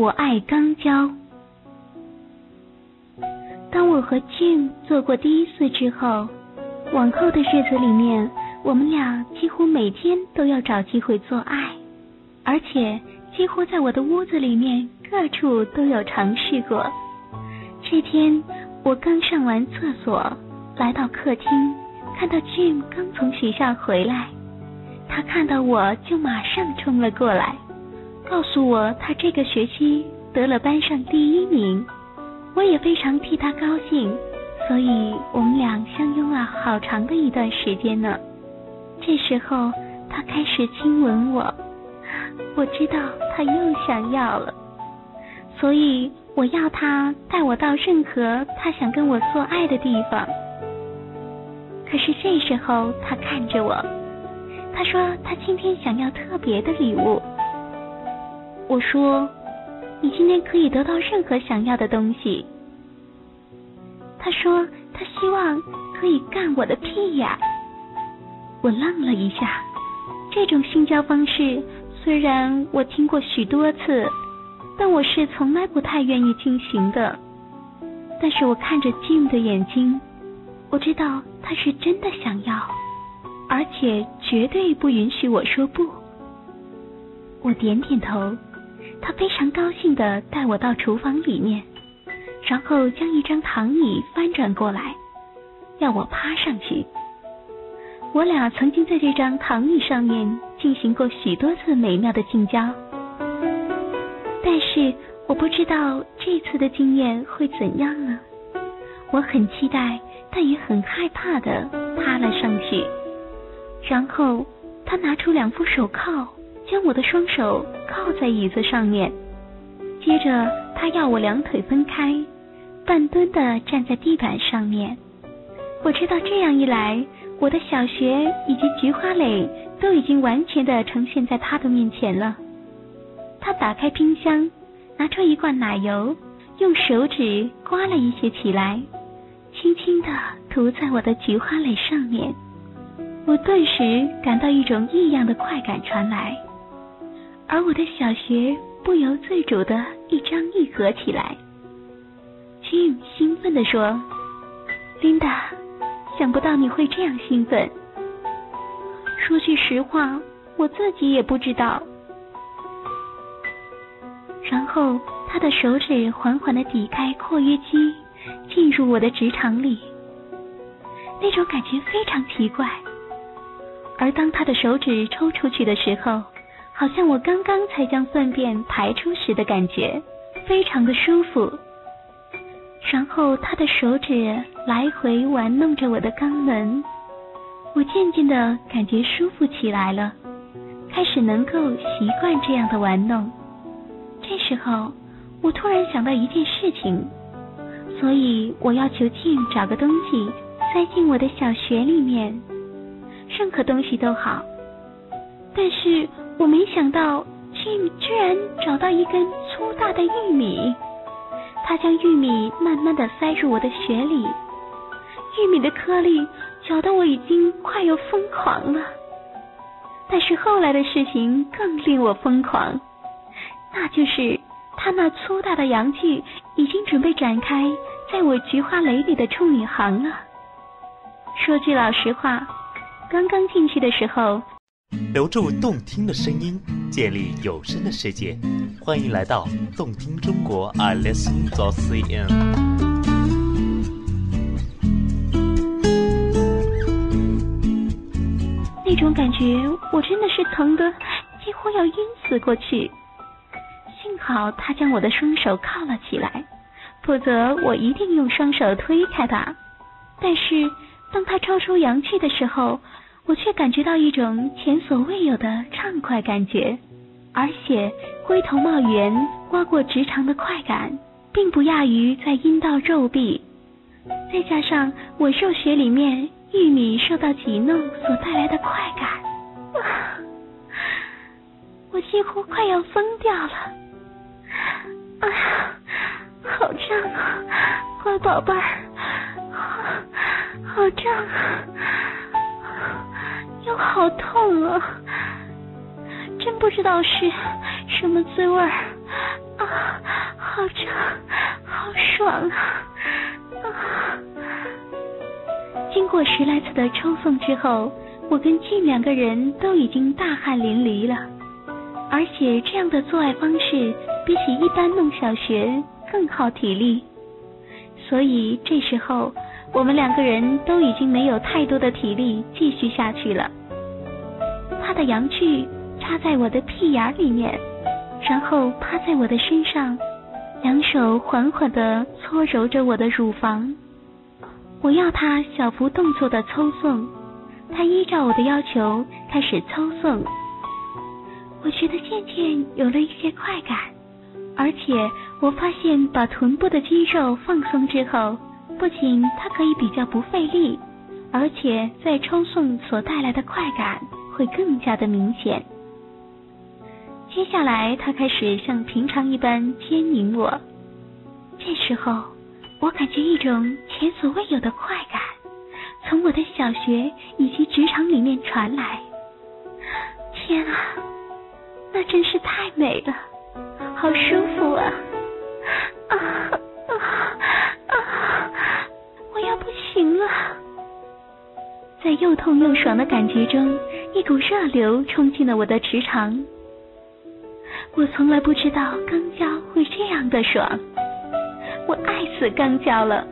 我爱刚交。当我和 Jim 做过第一次之后，往后的日子里面，我们俩几乎每天都要找机会做爱，而且几乎在我的屋子里面各处都有尝试过。这天，我刚上完厕所，来到客厅，看到 Jim 刚从学校回来，他看到我就马上冲了过来，告诉我他这个学期得了班上第一名，我也非常替他高兴，所以我们俩相拥了好长的一段时间呢。这时候，他开始亲吻我，我知道他又想要了，所以。我要他带我到任何他想跟我做爱的地方。可是这时候，他看着我，他说他今天想要特别的礼物。我说，你今天可以得到任何想要的东西。他说他希望可以干我的屁眼。我愣了一下，这种性交方式虽然我听过许多次。但我是从来不太愿意进行的。但是我看着 Jim 的眼睛，我知道他是真的想要，而且绝对不允许我说不。我点点头，他非常高兴的带我到厨房里面，然后将一张躺椅翻转过来，要我趴上去。我俩曾经在这张躺椅上面进行过许多次美妙的近交。但是我不知道这次的经验会怎样呢？我很期待，但也很害怕的趴了上去。然后他拿出两副手铐，将我的双手靠在椅子上面。接着他要我两腿分开，半蹲的站在地板上面。我知道这样一来，我的小学以及菊花蕾都已经完全的呈现在他的面前了。他打开冰箱，拿出一罐奶油，用手指刮了一些起来，轻轻地涂在我的菊花蕾上面。我顿时感到一种异样的快感传来，而我的小穴不由自主的一张一合起来。Jim 兴奋地说：“Linda，想不到你会这样兴奋。说句实话，我自己也不知道。”然后，他的手指缓缓地抵开括约肌，进入我的直肠里。那种感觉非常奇怪。而当他的手指抽出去的时候，好像我刚刚才将粪便排出时的感觉，非常的舒服。然后他的手指来回玩弄着我的肛门，我渐渐的感觉舒服起来了，开始能够习惯这样的玩弄。这时候，我突然想到一件事情，所以我要求静找个东西塞进我的小穴里面，任何东西都好。但是我没想到 Jim 居然找到一根粗大的玉米，他将玉米慢慢的塞入我的血里，玉米的颗粒搅得我已经快要疯狂了。但是后来的事情更令我疯狂。那就是他那粗大的阳具已经准备展开在我菊花蕾里的处女行了。说句老实话，刚刚进去的时候，留住动听的声音，建立有声的世界。欢迎来到动听中国，I listen to CN。那种感觉，我真的是疼的几乎要晕死过去。幸好他将我的双手铐了起来，否则我一定用双手推开他。但是当他抽出阳气的时候，我却感觉到一种前所未有的畅快感觉，而且龟头冒圆、刮过直肠的快感，并不亚于在阴道肉壁。再加上我肉穴里面玉米受到挤弄所带来的快感，我几乎快要疯掉了。哎呀，好胀啊，乖宝贝，好，好胀啊，又好痛啊，真不知道是什么滋味儿啊！好胀，好爽啊！啊！经过十来次的抽送之后，我跟俊两个人都已经大汗淋漓了，而且这样的做爱方式比起一般弄小穴更耗体力，所以这时候我们两个人都已经没有太多的体力继续下去了。他的阳具插在我的屁眼里面，然后趴在我的身上，两手缓缓地搓揉着我的乳房。我要他小幅动作的抽送，他依照我的要求开始抽送。我觉得渐渐有了一些快感，而且我发现把臀部的肌肉放松之后，不仅它可以比较不费力，而且在抽送所带来的快感会更加的明显。接下来，他开始像平常一般牵引我，这时候。我感觉一种前所未有的快感从我的小学以及职场里面传来。天啊，那真是太美了，好舒服！啊啊在又痛又爽的感觉中，一股热流冲进了我的直肠。我从来不知道肛交会这样的爽。我爱死肛交了。